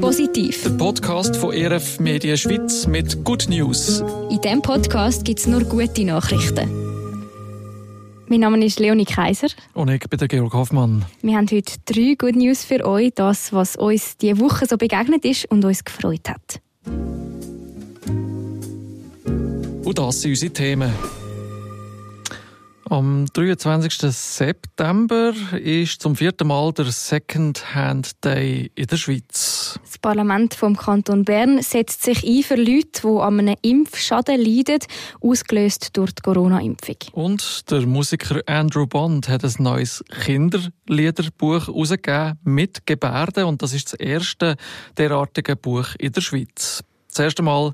Positiv. Der Podcast von ERF Medien Schweiz mit Good News. In diesem Podcast gibt es nur gute Nachrichten. Mein Name ist Leonie Kaiser. Und ich bin der Georg Hoffmann. Wir haben heute drei Good News für euch, das, was uns diese Woche so begegnet ist und uns gefreut hat. Und das sind unsere Themen. Am 23. September ist zum vierten Mal der Second-Hand Day in der Schweiz. Das Parlament vom Kanton Bern setzt sich ein für Leute, die an einem Impfschaden leiden, ausgelöst durch die Corona-Impfung. Und der Musiker Andrew Bond hat ein neues Kinderliederbuch herausgegeben mit Gebärden und das ist das erste derartige Buch in der Schweiz. Das erste Mal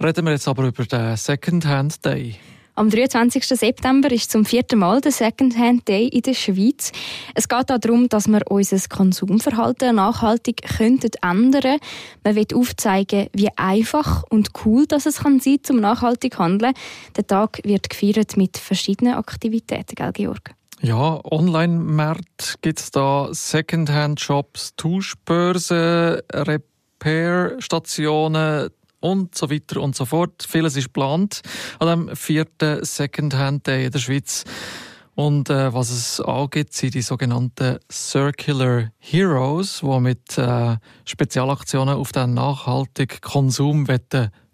reden wir jetzt aber über den Second-Hand Day. Am 23. September ist zum vierten Mal der Secondhand Day in der Schweiz. Es geht darum, dass wir unser Konsumverhalten nachhaltig könnten ändern. Man will aufzeigen, wie einfach und cool das es kann sein, zum nachhaltig handeln. Der Tag wird gefeiert mit verschiedenen Aktivitäten, gell, Georg? Ja, Online-Märkte gibt es da, Secondhand-Shops, Tauschbörsen, Repair-Stationen, und so weiter und so fort. Vieles ist geplant an dem vierten Secondhand Day in der Schweiz. Und äh, was es angeht, sind die sogenannten Circular Heroes, die mit äh, Spezialaktionen auf den nachhaltigen Konsum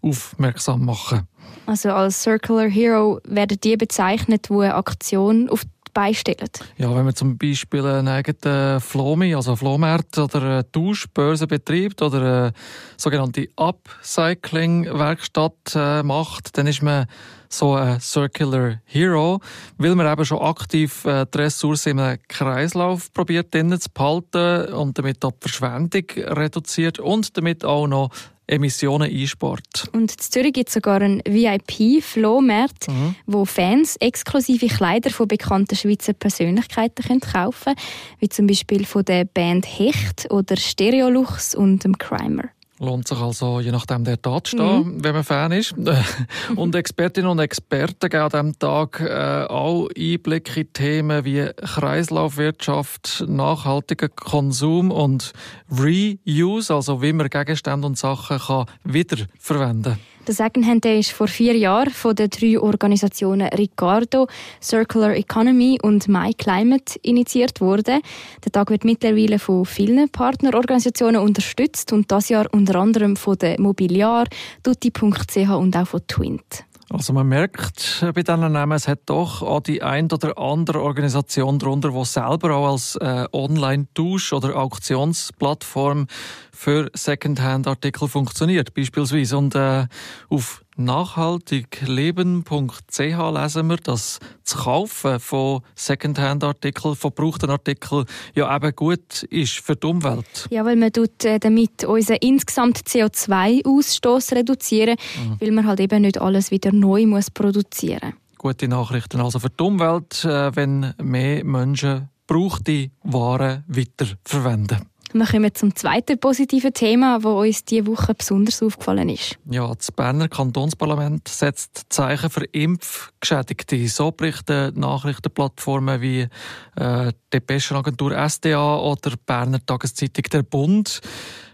aufmerksam machen. Also als Circular Hero werden die bezeichnet, die eine Aktion auf beistellen? Ja, wenn man zum Beispiel einen eigenen Flomi, also Flohmarkt oder eine Tauschbörse betreibt oder eine sogenannte Upcycling-Werkstatt äh, macht, dann ist man so ein Circular Hero, weil man eben schon aktiv äh, die Ressourcen im Kreislauf probiert zu behalten und damit auch die Verschwendung reduziert und damit auch noch Emissionen einspart. Und in Zürich gibt es sogar einen VIP-Flohmarkt, mhm. wo Fans exklusive Kleider von bekannten Schweizer Persönlichkeiten können kaufen können, wie zum Beispiel von der Band Hecht oder Stereolux und dem Crimer. Lohnt sich also je nachdem der Tat stehen, mhm. wenn man Fan ist. und Expertinnen und Experten geben an diesem Tag äh, auch Einblick in Themen wie Kreislaufwirtschaft, nachhaltiger Konsum und Reuse, also wie man Gegenstände und Sachen kann wiederverwenden kann. Der Secondhand Day ist vor vier Jahren von den drei Organisationen Ricardo, Circular Economy und My Climate initiiert worden. Der Tag wird mittlerweile von vielen Partnerorganisationen unterstützt und das Jahr unter anderem von der Mobiliar, Tutti.ch und auch von Twint. Also man merkt bei diesen Namen, es hat doch auch die ein oder andere Organisation darunter, die selber auch als äh, Online-Tausch- oder Auktionsplattform für Secondhand-Artikel funktioniert, beispielsweise. Und äh, auf nachhaltigleben.ch lesen wir, dass das Kaufen von Secondhand-Artikeln, von gebrauchten Artikeln ja eben gut ist für die Umwelt. Ja, weil man tut äh, damit unseren insgesamt CO2-Ausstoß reduzieren, mhm. weil man halt eben nicht alles wieder neu muss produzieren. Gute Nachrichten also für die Umwelt, äh, wenn mehr Menschen brauchte Waren weiterverwenden. Wir kommen zum zweiten positiven Thema, das uns diese Woche besonders aufgefallen ist. Ja, das Berner Kantonsparlament setzt Zeichen für Impfgeschädigte. So berichten Nachrichtenplattformen wie äh, Depeschenagentur SDA oder Berner Tageszeitung Der Bund.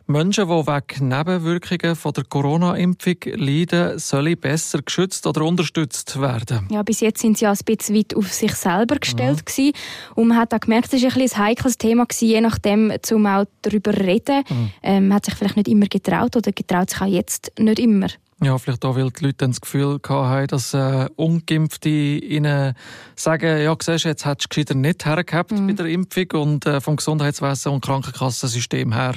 Menschen, die wegen Nebenwirkungen von der Corona-Impfung leiden, sollen besser geschützt oder unterstützt werden. Ja, bis jetzt sind sie ja ein bisschen weit auf sich selber gestellt mhm. gewesen. und man hat auch gemerkt, es war ein, ein heikles Thema gewesen, je nachdem, um auch darüber zu reden. Mhm. Ähm, man hat sich vielleicht nicht immer getraut oder getraut sich auch jetzt nicht immer. Ja, vielleicht auch, weil die Leute dann das Gefühl haben, dass äh, Ungeimpfte ihnen sagen, ja, siehst jetzt hättest du gescheiter nicht hergehabt mhm. bei der Impfung und äh, vom Gesundheitswesen und Krankenkassensystem her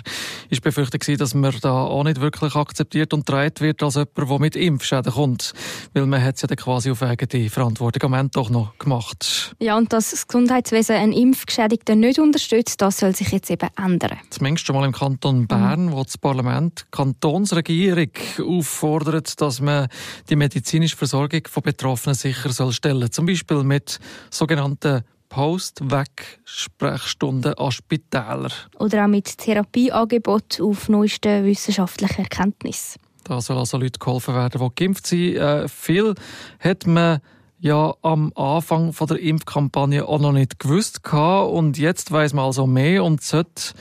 ist befürchtet gewesen, dass man da auch nicht wirklich akzeptiert und dreht wird als jemand, der mit Impfschäden kommt. Weil man hat es ja dann quasi auf eigene Verantwortung am Ende doch noch gemacht. Ja, und dass das Gesundheitswesen einen Impfgeschädigten nicht unterstützt, das soll sich jetzt eben ändern. Zumindest schon mal im Kanton Bern, mhm. wo das Parlament die Kantonsregierung auffordert, fordert, dass man die medizinische Versorgung von Betroffenen sicher soll stellen Zum Beispiel mit sogenannten Post-Weg-Sprechstunden an Spitälern. Oder auch mit Therapieangeboten auf neuesten wissenschaftlichen Erkenntnissen. Da soll also Leute geholfen werden, die geimpft sind. Äh, viel hat man ja am Anfang von der Impfkampagne auch noch nicht gewusst und jetzt weiß man also mehr und sollte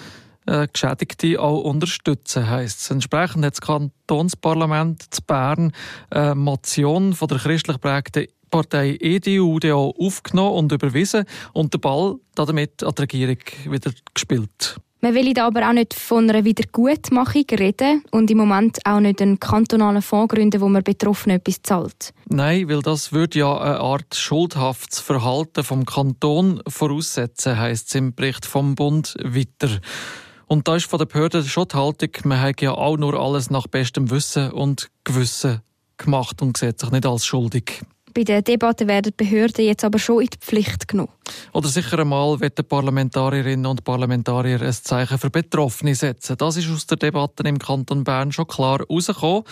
äh, Geschädigte auch unterstützen, heisst es. Entsprechend hat das Kantonsparlament zu Bern eine Motion von der christlich prägten Partei EDU aufgenommen und überwiesen und den Ball damit an die Regierung wieder gespielt. Man will da aber auch nicht von einer Wiedergutmachung reden und im Moment auch nicht einen kantonalen Fonds gründen, wo man Betroffenen etwas zahlt. Nein, weil das würde ja eine Art schuldhaftes Verhalten vom Kanton voraussetzen, heisst es im Bericht vom Bund weiter. Und da ist von der Behörde schon die Haltung, man hat ja auch nur alles nach bestem Wissen und Gewissen gemacht und sieht sich nicht als schuldig. Bei der Debatte werden die Behörden jetzt aber schon in die Pflicht genommen. Oder sicher einmal werden Parlamentarierinnen und Parlamentarier ein Zeichen für Betroffene setzen. Das ist aus der Debatte im Kanton Bern schon klar herausgekommen.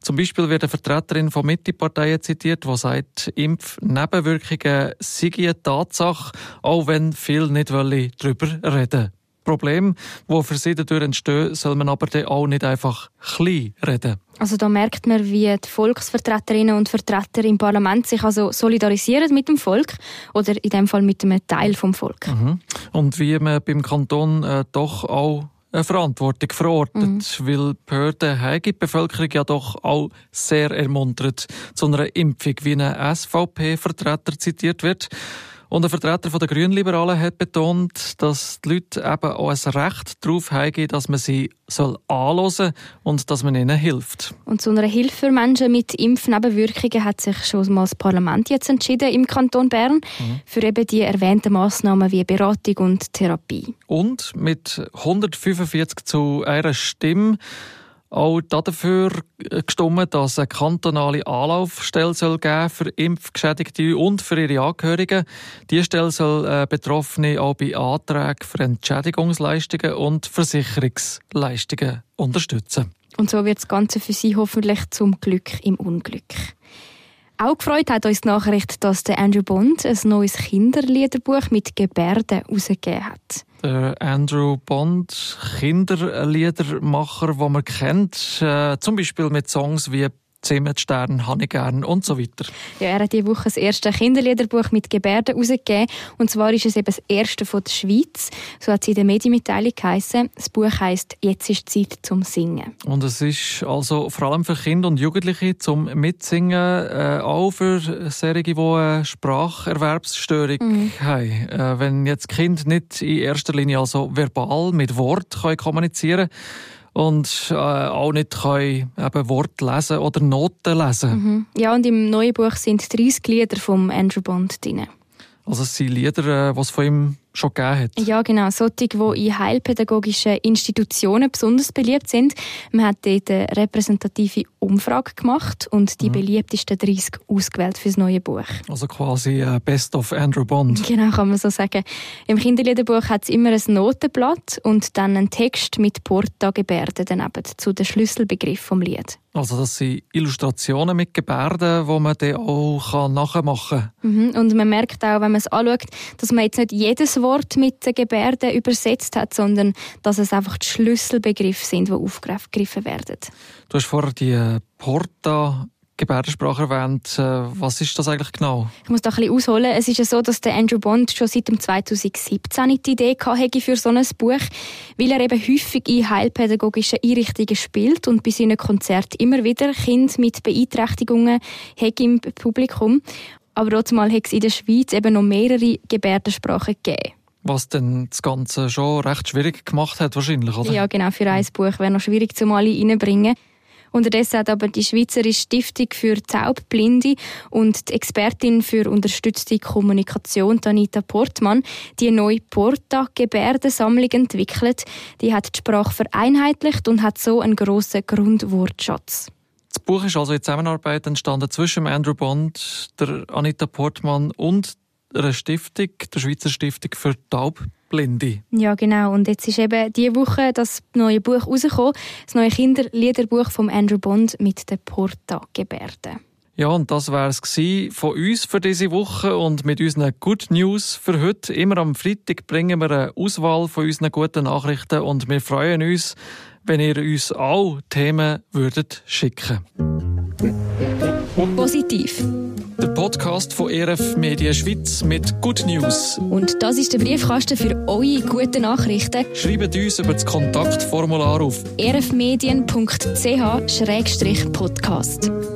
Zum Beispiel wird eine Vertreterin von Mitteparteien zitiert, die sagt, Impfnebenwirkungen seien eine Tatsache, auch wenn viele nicht darüber reden Problem, wo für sie dadurch entstehen, soll man aber auch nicht einfach klein reden. Also da merkt man, wie die Volksvertreterinnen und Vertreter im Parlament sich also solidarisieren mit dem Volk oder in dem Fall mit einem Teil vom Volk. Mhm. Und wie man beim Kanton äh, doch auch eine Verantwortung verortet, mhm. weil die Behörden haben die Bevölkerung ja doch auch sehr ermuntert zu einer Impfung, wie ein SVP-Vertreter zitiert wird. Und ein Vertreter der Grünliberalen hat betont, dass die Leute eben auch ein Recht darauf haben, dass man sie soll anhören und dass man ihnen hilft. Und zu einer Hilfe für Menschen mit Impfnebenwirkungen hat sich schon mal das Parlament jetzt entschieden im Kanton Bern mhm. für eben die erwähnten Massnahmen wie Beratung und Therapie. Und mit 145 zu einer Stimme auch dafür gestimmt, dass eine kantonale Anlaufstelle soll geben für Impfgeschädigte und für ihre Angehörigen. Diese Stelle soll äh, Betroffene auch bei Anträgen für Entschädigungsleistungen und Versicherungsleistungen unterstützen. Und so wird das Ganze für Sie hoffentlich zum Glück im Unglück. Auch gefreut hat uns die Nachricht, dass der Andrew Bond ein neues Kinderliederbuch mit Gebärden herausgegeben hat. Der Andrew Bond, Kinderliedermacher, den man kennt, äh, zum Beispiel mit Songs wie Zimmerstern, habe ich gern und so weiter. Ja, er hat diese Woche das erste Kinderliederbuch mit Gebärden herausgegeben. Und zwar ist es eben das erste von der Schweiz. So hat es in der Medienmitteilung geheißen. Das Buch heisst «Jetzt ist Zeit zum Singen». Und es ist also vor allem für Kinder und Jugendliche zum Mitsingen, äh, auch für solche, die eine Spracherwerbsstörung mhm. haben. Äh, wenn jetzt Kind nicht in erster Linie also verbal mit Wort kommunizieren können, und äh, auch nicht können eben Wort lesen oder Noten lesen. Mhm. Ja, und im neuen Buch sind 30 Lieder von Andrew Bond drin. Also es sind Lieder, die äh, es von ihm schon gegeben hat. Ja, genau. Solche, die in heilpädagogischen Institutionen besonders beliebt sind. Man hat dort eine repräsentative Umfrage gemacht und die mhm. beliebtesten 30 ausgewählt für das neue Buch. Also quasi äh, Best of Andrew Bond. Genau, kann man so sagen. Im Kinderliederbuch hat es immer ein Notenblatt und dann einen Text mit Porta-Gebärden daneben zu den Schlüsselbegriff vom Lied. Also das sind Illustrationen mit Gebärden, die man dann auch nachmachen kann. Mhm. Und man merkt auch, wenn man es anschaut, dass man jetzt nicht jedes Wort mit den Gebärden übersetzt hat, sondern dass es einfach die Schlüsselbegriffe sind, die aufgegriffen werden. Du hast vorher die Porta Gebärdensprache erwähnt. Äh, was ist das eigentlich genau? Ich muss da ein bisschen ausholen. Es ist ja so, dass der Andrew Bond schon seit 2017 die Idee hatte für so ein Buch, weil er eben häufig in heilpädagogischen Einrichtungen spielt und bei seinen Konzerten immer wieder Kinder mit Beeinträchtigungen hat im Publikum. Aber trotzdem hat es in der Schweiz eben noch mehrere Gebärdensprachen gegeben. Was denn das Ganze schon recht schwierig gemacht hat, wahrscheinlich, oder? Ja, genau. Für ein Buch wäre noch schwierig, zu alle reinbringen. Unterdessen hat aber die Schweizerische Stiftung für Taubblinde und die Expertin für unterstützte Kommunikation, Anita Portmann, die neue Porta-Gebärdensammlung entwickelt. Die hat die Sprache vereinheitlicht und hat so einen grossen Grundwortschatz. Das Buch ist also in Zusammenarbeit entstanden zwischen Andrew Bond, der Anita Portmann und einer Stiftung, der Schweizer Stiftung für Taubblinde. Ja, genau. Und jetzt ist eben diese Woche das neue Buch rausgekommen, das neue Kinderliederbuch von Andrew Bond mit den Porta-Gebärden. Ja, und das wäre es von uns für diese Woche und mit unseren Good News für heute. Immer am Freitag bringen wir eine Auswahl von unseren guten Nachrichten und wir freuen uns, wenn ihr uns auch Themen würdet schicken. Positiv Der Podcast von ERF Media Schweiz mit Good News. Und das ist der Briefkasten für eure guten Nachrichten. Schreibt uns über das Kontaktformular auf erfmedien.ch-podcast.